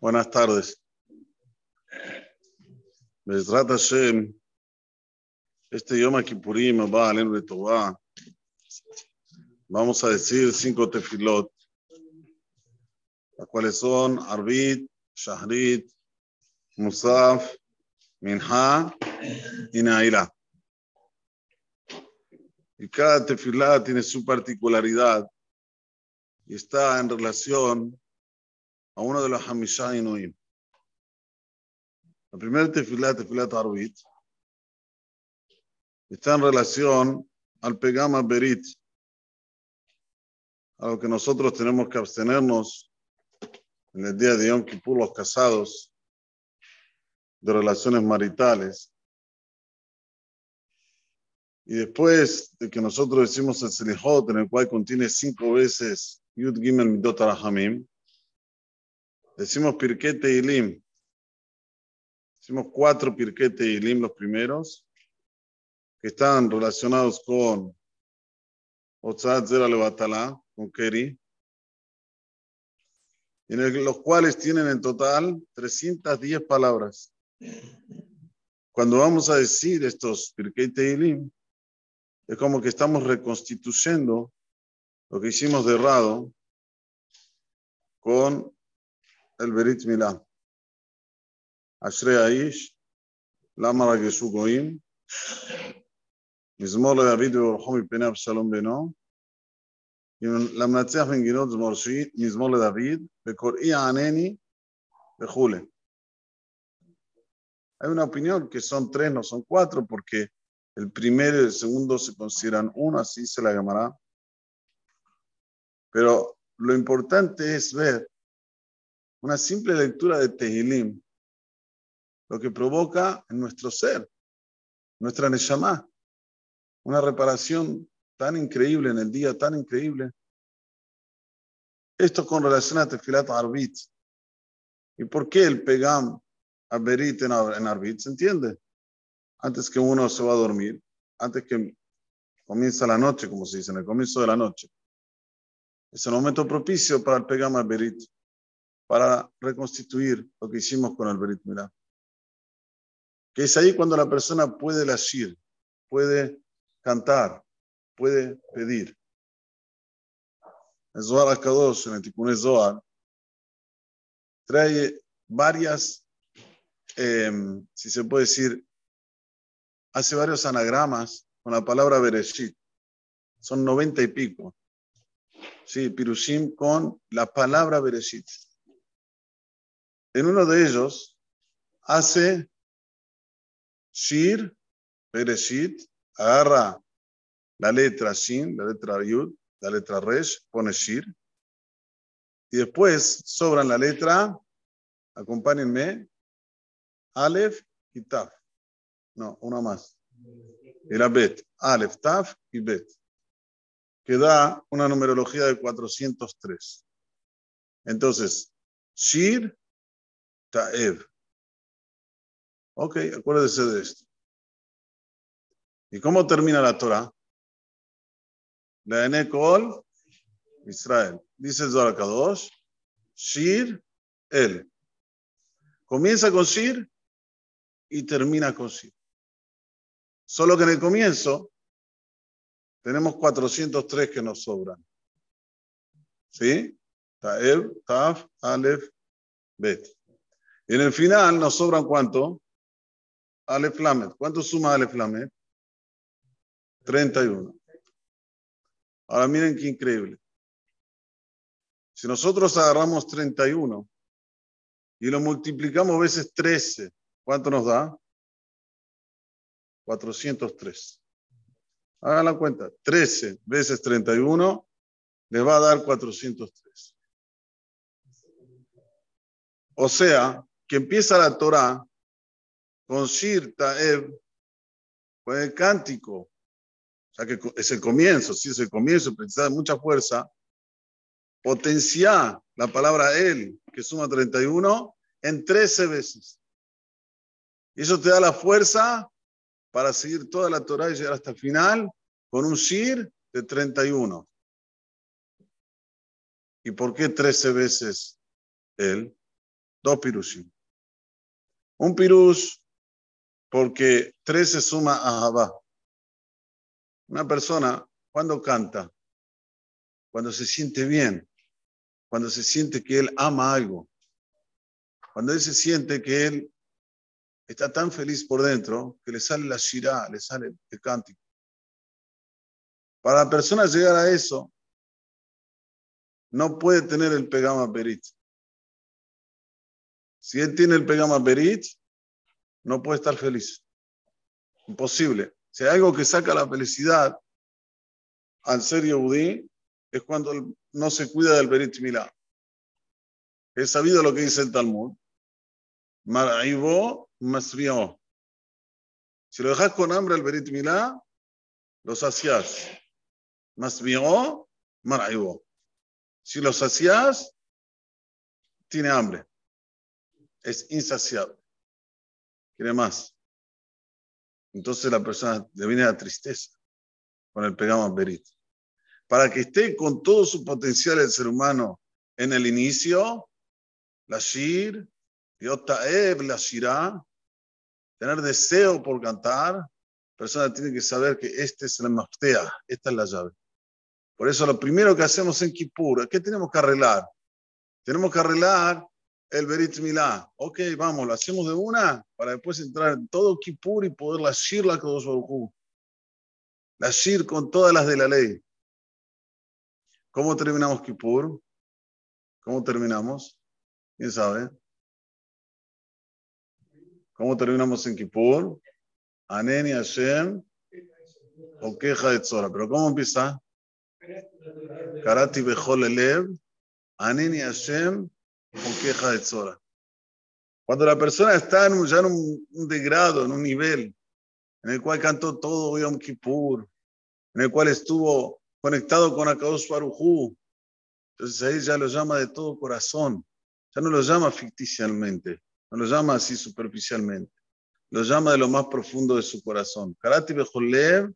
Buenas tardes. Bezrat Hashem, este Yom Kippurim va a de Tobá. Vamos a decir cinco tefilot, las cuales son Arbit, Shahrit, Musaf, Minha y Naira. Y cada tefilá tiene su particularidad y está en relación a uno de los Hamishah Inuim. La primera tefilá, tefilá Arbit, está en relación al Pegama Berit, a lo que nosotros tenemos que abstenernos en el día de Yom Kippur, los casados, de relaciones maritales. Y después de que nosotros decimos el Selihot, en el cual contiene cinco veces Yud Gimel Midot Arahamim, Decimos Pirquete y Lim. Decimos cuatro Pirquete y Lim los primeros, que están relacionados con Otzat Zera con Keri, en los cuales tienen en total 310 palabras. Cuando vamos a decir estos Pirquete y Lim, es como que estamos reconstituyendo lo que hicimos de errado con el Berit Milá. Ashrei Aish, למה רגשו גויים? מזמור לדוד וברכו מפני אבשלום בנו. למנצח מנגינות מזמור לדוד, וקוראי ענני וכולי. Hay una opinión que son tres, no son cuatro, porque el primero y el segundo se consideran uno, así se la llamará. Pero lo importante es ver una simple lectura de Tehilim, lo que provoca en nuestro ser, nuestra Neshama, una reparación tan increíble en el día, tan increíble. Esto con relación a Tefilat Arbit. ¿Y por qué el Pegam Berit en Arbit? ¿Se entiende? Antes que uno se va a dormir, antes que comienza la noche, como se dice, en el comienzo de la noche. Es el momento propicio para el Pegam Berit para reconstituir lo que hicimos con el Berit Milá. Que es ahí cuando la persona puede lashir, puede cantar, puede pedir. El Zohar Akadosh, en el Tikkun Zohar, trae varias, em, si se puede decir, hace varios anagramas con la palabra Bereshit. Son noventa y pico. Sí, Pirushim con la palabra Bereshit. En uno de ellos hace Shir, Bereshit, agarra la letra Shin, la letra Yud, la letra Resh, pone Shir. Y después sobran la letra, acompáñenme, Aleph y Taf. No, una más. La Bet. Aleph, Taf y Bet. Que da una numerología de 403. Entonces, Shir, Taev. Ok, acuérdese de esto. ¿Y cómo termina la Torah? La Enekol, Israel. Dice Zohar Kadosh, Shir, El. Comienza con Shir y termina con Shir. Solo que en el comienzo tenemos 403 que nos sobran. ¿Sí? Taev, Taf, Aleph, Bet. En el final nos sobran cuánto? Aleph Lamed. ¿Cuánto suma Aleph Lamed? 31. Ahora miren qué increíble. Si nosotros agarramos 31 y lo multiplicamos veces 13, ¿cuánto nos da? 403. Hagan la cuenta. 13 veces 31 le va a dar 403. O sea, que empieza la Torah con Shir Ta'ev, con el cántico, o sea que es el comienzo, sí es el comienzo, precisa mucha fuerza, potencia la palabra él, que suma 31, en 13 veces. Y eso te da la fuerza para seguir toda la Torah y llegar hasta el final con un Shir de 31. ¿Y por qué 13 veces él? Dos pirushim. Un pirush porque tres se suma a Jabá. Una persona, cuando canta, cuando se siente bien, cuando se siente que él ama algo, cuando él se siente que él está tan feliz por dentro que le sale la shirá, le sale el cántico. Para la persona llegar a eso, no puede tener el pegama berit. Si él tiene el pegama berit, no puede estar feliz. Imposible. Si hay algo que saca la felicidad al ser Yehudi, es cuando no se cuida del Berit Milá. Es sabido lo que dice el Talmud. Maraibo masrió. Si lo dejas con hambre al Berit Milá, lo sacias. Masrió, maraibo. Si lo sacias, tiene hambre. Es insaciable. Quiere más. Entonces la persona le viene la tristeza con el pegama berit. Para que esté con todo su potencial el ser humano en el inicio, la shir, yotaeb, la shirá, tener deseo por cantar, la persona tiene que saber que este es el maftea, esta es la llave. Por eso lo primero que hacemos en Kippur, ¿qué tenemos que arreglar? Tenemos que arreglar el Berit Milá. Ok, vamos, lo hacemos de una para después entrar en todo Kippur y poder la Shir la Kodosh La Shir con todas las de la ley. ¿Cómo terminamos Kippur? ¿Cómo terminamos? ¿Quién sabe? ¿Cómo terminamos en Kippur? Aneni Hashem o queja de Tzora. ¿Pero cómo empieza? Karati Bechol Elev, Aneni Hashem o queja de Tzora. Cuando la persona está en un, ya en un, degrado, en un nivel, en el cual cantó todo Yom Kippur, en el cual estuvo conectado con Akadosh Barujú, entonces ahí ya lo llama de todo corazón, ya no lo llama ficticialmente, no lo llama así superficialmente, lo llama de lo más profundo de su corazón. Karati Bejolev,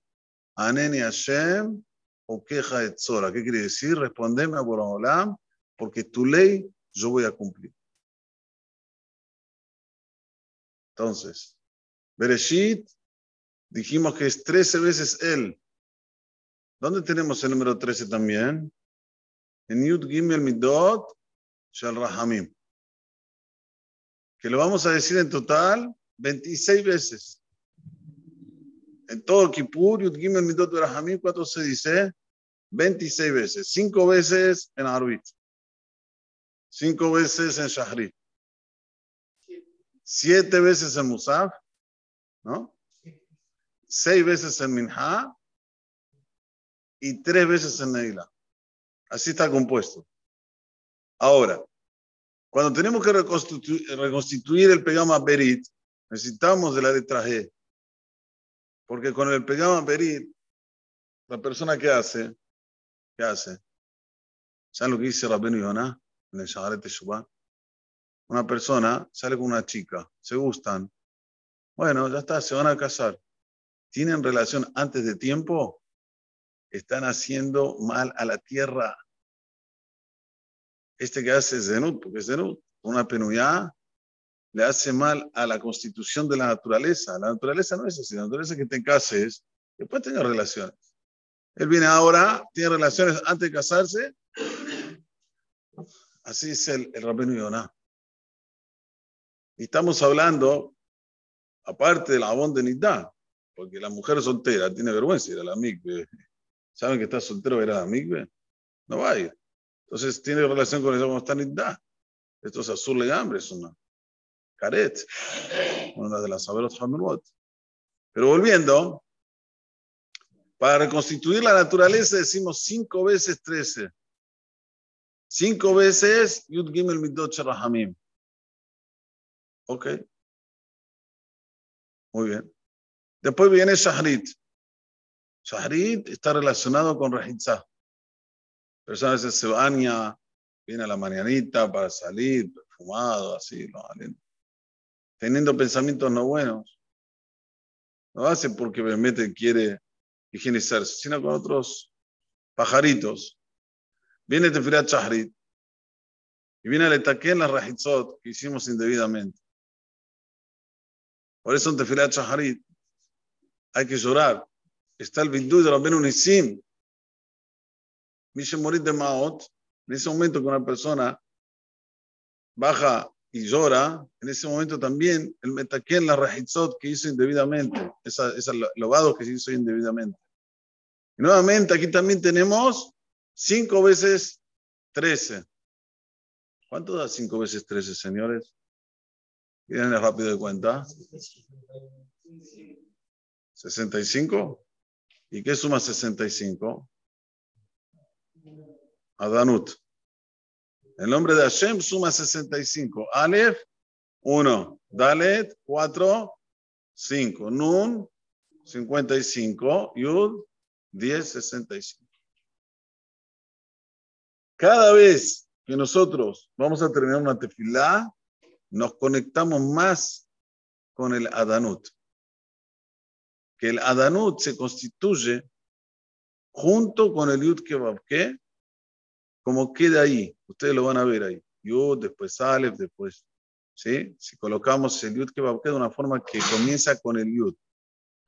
Aneni Hashem, o queja de Tzora. ¿Qué quiere decir? Respondeme a Boraholam, porque tu ley yo voy a cumplir. Entonces, Bereshit, dijimos que es 13 veces él. ¿Dónde tenemos el número 13 también? En Yud Gimel Midot Shal Rahamim. Que lo vamos a decir en total 26 veces. En todo Kippur, Yud Gimel Midot Rahamim, ¿cuánto se dice? 26 veces. 5 veces en Arvit cinco veces en Shahri, siete veces en Musaf, ¿no? Seis veces en Minha y tres veces en Neila. Así está compuesto. Ahora, cuando tenemos que reconstituir, el pegama Berit, necesitamos de la letra G. Porque con el pegama Berit, la persona que hace, ¿qué hace? ¿Saben lo que dice Rabenu Yonah? En el Shagaret Una persona sale con una chica, se gustan. Bueno, ya está, se van a casar. ¿Tienen relación antes de tiempo? Están haciendo mal a la tierra. Este que hace Zenut, porque es Zenut, una penuyá, le hace mal a la constitución de la naturaleza. La naturaleza no es así, la naturaleza es que te cases, después tengas relaciones. Él viene ahora, tiene relaciones antes de casarse, Así es el, el Rabenu Yonah. Y estamos hablando, aparte del abón de Nidá, porque la mujer soltera tiene vergüenza ir a la migbe. ¿Saben que está soltero ir a la migbe? No va a ir. Entonces tiene relación con eso como está Nidá. Esto es azul legambre, es una caret, una de las saberos Hamurot. Pero volviendo, para reconstituir la naturaleza decimos cinco veces trece. Cinco veces Yud Gimel Midot Rahamim. Ok. Muy bien. Después viene Shahrit. Shahrit está relacionado con Rajitza. Personas veces se baña, viene a la mañanita para salir, perfumado, así, teniendo pensamientos no buenos. No hace porque realmente quiere higienizarse, sino con otros pajaritos Viene Tefilat Shahrit. Y viene el en la rajitzot que hicimos indebidamente. Por eso en Tefilat Shaharit hay que llorar. Está el Bindu de Rabben Unisim. Mishe Morit de Maot. En ese momento que una persona baja y llora, en ese momento también el metaquén, la rajitzot que hizo indebidamente, esa, esa lobado que se hizo indebidamente. Y nuevamente aquí también tenemos cinco veces trece. ¿Cuánto da cinco veces trece, señores? Miren rápido de cuenta. 65. ¿Y qué suma 65? Adanut. El nombre de Hashem suma 65. Aleph, 1. Dalet, 4. 5. Nun, 55. Yud, 10, 65. Cada vez que nosotros vamos a terminar una tefilá, nos conectamos más con el Adanut. Que el Adanut se constituye junto con el Yud Kebab, como queda ahí. Ustedes lo van a ver ahí. Yud, después Aleph, después. ¿sí? Si colocamos el Yud Kebab, de una forma que comienza con el Yud.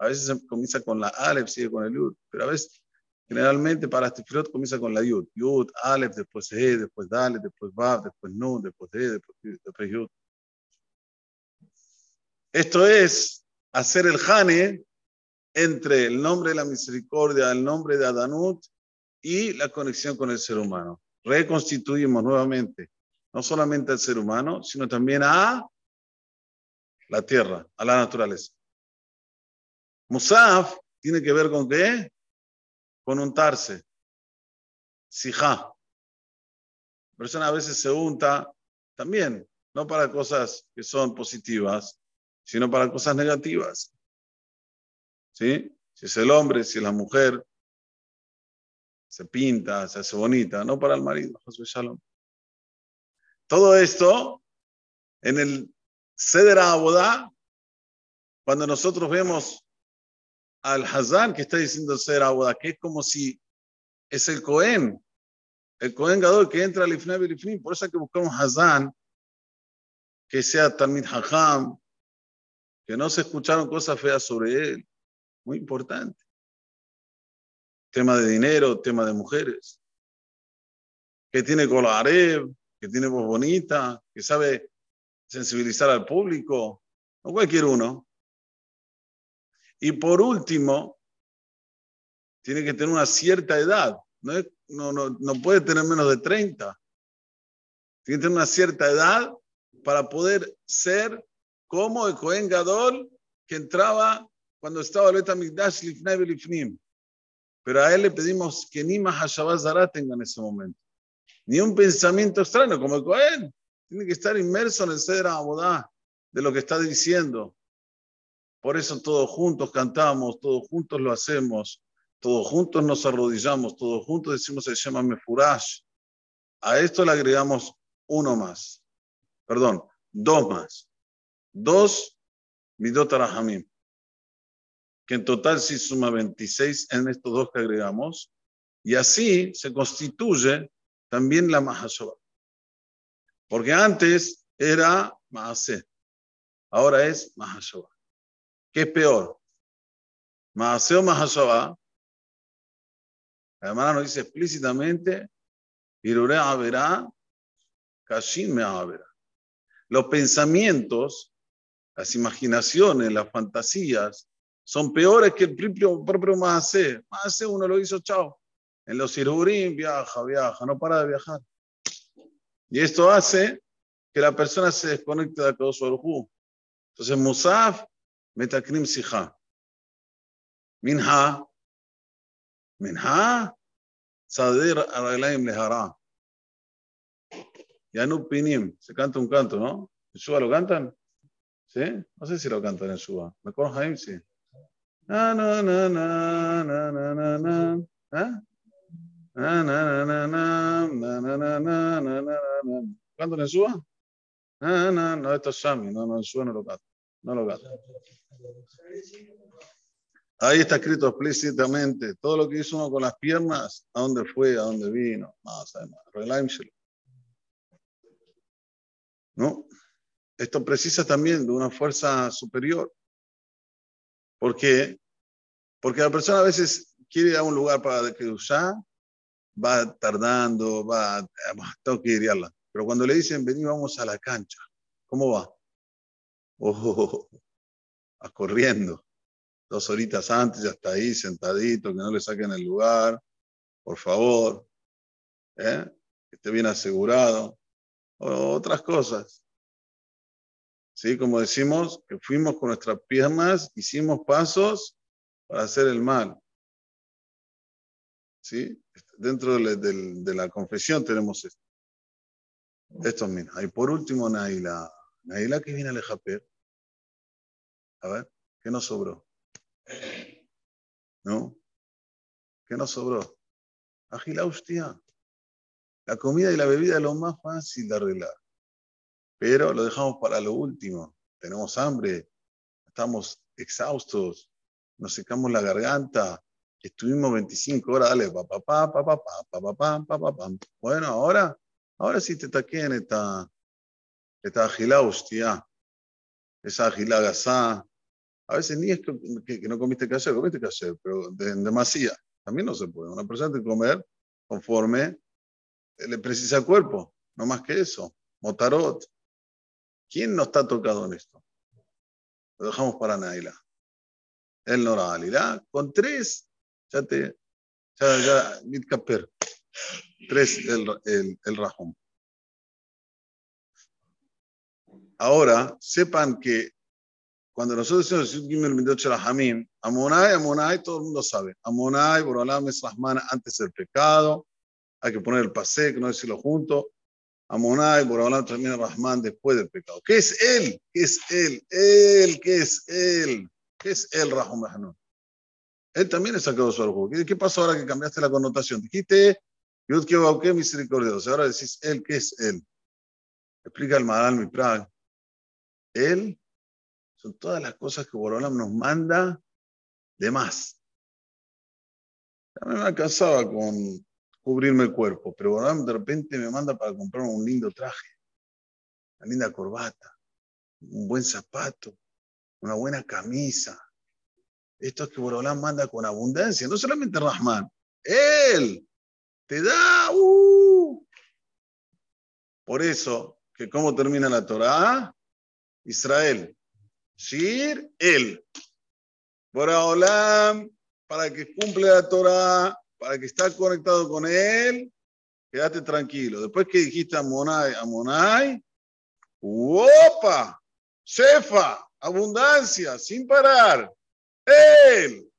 A veces comienza con la Aleph, sigue con el Yud, pero a veces Generalmente para este tefilot comienza con la Yud. Yud, Aleph, después E, después Dale, después Vav, después Nun, después E, después, después Yud. Esto es hacer el Hane entre el nombre de la misericordia, el nombre de Adanut y la conexión con el ser humano. Reconstituimos nuevamente no solamente al ser humano, sino también a la tierra, a la naturaleza. Musaf tiene que ver con qué? Con untarse. Sijá. La persona a veces se unta también, no para cosas que son positivas, sino para cosas negativas. ¿Sí? Si es el hombre, si es la mujer, se pinta, se hace bonita, no para el marido. Todo esto en el Seder Abodá, cuando nosotros vemos al Hazán que está diciendo Seder Abodá, que es como si es el Cohen, el Cohen Gadol que entra al Ifnab y por eso hay que buscar un Hazán que sea Talmid Hajam, que no se escucharon cosas feas sobre él. Muy importante. Tema de dinero, tema de mujeres. Que tiene colarev, que tiene voz bonita, que sabe sensibilizar al público, no cualquier uno. Y por último, tiene que tener una cierta edad. No, no, no, puede tener menos de 30. Tiene que tener una cierta edad para poder ser como el Cohen Gadol que entraba cuando estaba el Betamigdash Lifnei Lifnim. Pero a él le pedimos que ni Mahashabaz tenga en ese momento. Ni un pensamiento extraño como el Cohen. Tiene que estar inmerso en el Cedra Abodá de lo que está diciendo. Por eso todos juntos cantamos, todos juntos lo hacemos, todos juntos nos arrodillamos, todos juntos decimos el Shema Mefurash. A esto le agregamos uno más. Perdón, dos más dos Midot que en total sí suma 26 en estos dos que agregamos, y así se constituye también la Mahashoba. Porque antes era Mahase, ahora es Mahashoba. ¿Qué es peor? Mahase o Mahashoba. La hermana nos dice explícitamente, Irure Averá, Kashin me Averá. Los pensamientos las imaginaciones, las fantasías, son peores que el propio, propio Más Maase uno lo hizo, chao. En los Sirurim viaja, viaja, no para de viajar. Y esto hace que la persona se desconecte de Akadosh Baruj Entonces, Musaf, Sija. Minha, Minha, Sadir Araglaim Lehara. Yanub Pinim, se canta un canto, ¿no? ¿En lo cantan? ¿Sí? No sé si lo cantan en Suba. ¿Me acuerdo, Jaime? Sí. ¿Ah? ¿Cantan en Suba? No, no, no, esto es Shami. No, no, en Suba no lo cantan. No lo cantan. Ahí está escrito explícitamente todo lo que hizo uno con las piernas, a dónde fue, a dónde vino. Más, además. ¿No? Esto precisa también de una fuerza superior. ¿Por qué? Porque la persona a veces quiere ir a un lugar para que ya va tardando, va, tengo que ir a Pero cuando le dicen, vení, vamos a la cancha, ¿cómo va? Oh, va corriendo. Dos horitas antes ya está ahí sentadito, que no le saquen el lugar, por favor. ¿eh? Que esté bien asegurado. Otras cosas. ¿Sí? Como decimos, que fuimos con nuestras piernas, hicimos pasos para hacer el mal. ¿Sí? Dentro de, la confesión tenemos esto. Esto mismo. Y por último, Naila. Naila que viene al Ejaper. A ver, ¿qué nos sobró? ¿No? ¿Qué nos sobró? Agila hostia. La comida y la bebida es lo más fácil de arreglar. Pero lo dejamos para lo último. Tenemos hambre, estamos exhaustos, nos secamos la garganta, estuvimos 25 horas, dale, pa, pa, pa, pa, pa, pa, pa, pa, pa, pa, pa. Bueno, ahora, ahora sí te taquen esta, esta agilá hostia, esa agilá gasá. A veces ni es que, no comiste caché, comiste caché, pero de, demasiado. También no se puede. Una persona tiene que comer conforme le precisa el cuerpo, no más que eso. Motarot. ¿Quién no está tocado en esto? Lo dejamos para Naila. El Nora Alilá, con tres ya te, ya, ya, Mitkaper. Tres, el, el, el Rahum. Ahora, sepan que cuando nosotros decimos Gimel Midot Amonai, Amonai, todo el mundo sabe. Amonai, Borolam es Rahman antes del pecado. Hay que poner el pasek, no decirlo junto. Amonai, Borolam también Rahman después del pecado. ¿Qué es él? ¿Qué es él? Él, ¿qué es él? ¿Qué es él, Rahman? Él también es sacado su juego. ¿Qué pasó ahora que cambiaste la connotación? Dijiste, Yud qué misericordioso. Ahora decís, él, ¿qué es él? Explica el Maral Miprag. Él son todas las cosas que Borolam nos manda de más. A mí me alcanzaba con cubrirme el cuerpo, pero Borolam de repente me manda para comprar un lindo traje, una linda corbata, un buen zapato, una buena camisa, esto es que Borolán manda con abundancia, no solamente Rahman, Él te da. Uh. Por eso, que cómo termina la Torah, Israel, Shir, Él. Borolán, para que cumple la Torah, para que esté conectado con Él, quédate tranquilo. Después que dijiste Amonai, Amonai, ¡opa! Cefa, abundancia, sin parar. él,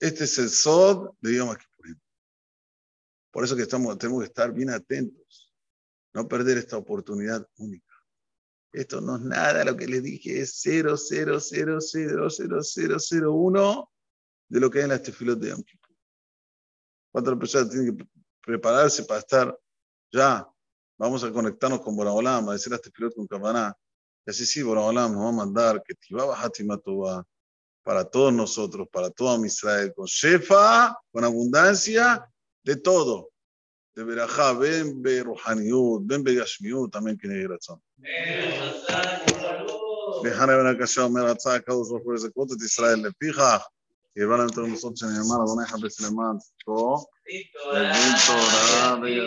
Este es el Sod de Yom Kippurim. Por eso que estamos, tenemos que estar bien atentos, no perder esta oportunidad única. Esto no es nada, lo que les dije es 0,0000001 de lo que hay en las tefilot de Yom. ¿Cuántas personas tienen que prepararse para estar ya vamos a conectarnos con Boraholam, a decir a este piloto con Kavaná, y así sí, Boraholam nos va a mandar que Tibaba Hatimatoba para todos nosotros, para toda Israel, con Shefa, con abundancia de todo. בברכה, בין ברוחניות, בין בגשמיות, אמן כן יהי רצון. סליחה בן הקשה אומר, רצה הקדוש ברוך הוא לזכות את ישראל לפיכך, יבא להם תלמוסות שנאמר, אדוני לא יחפש למען פה, להבין תורה וידע.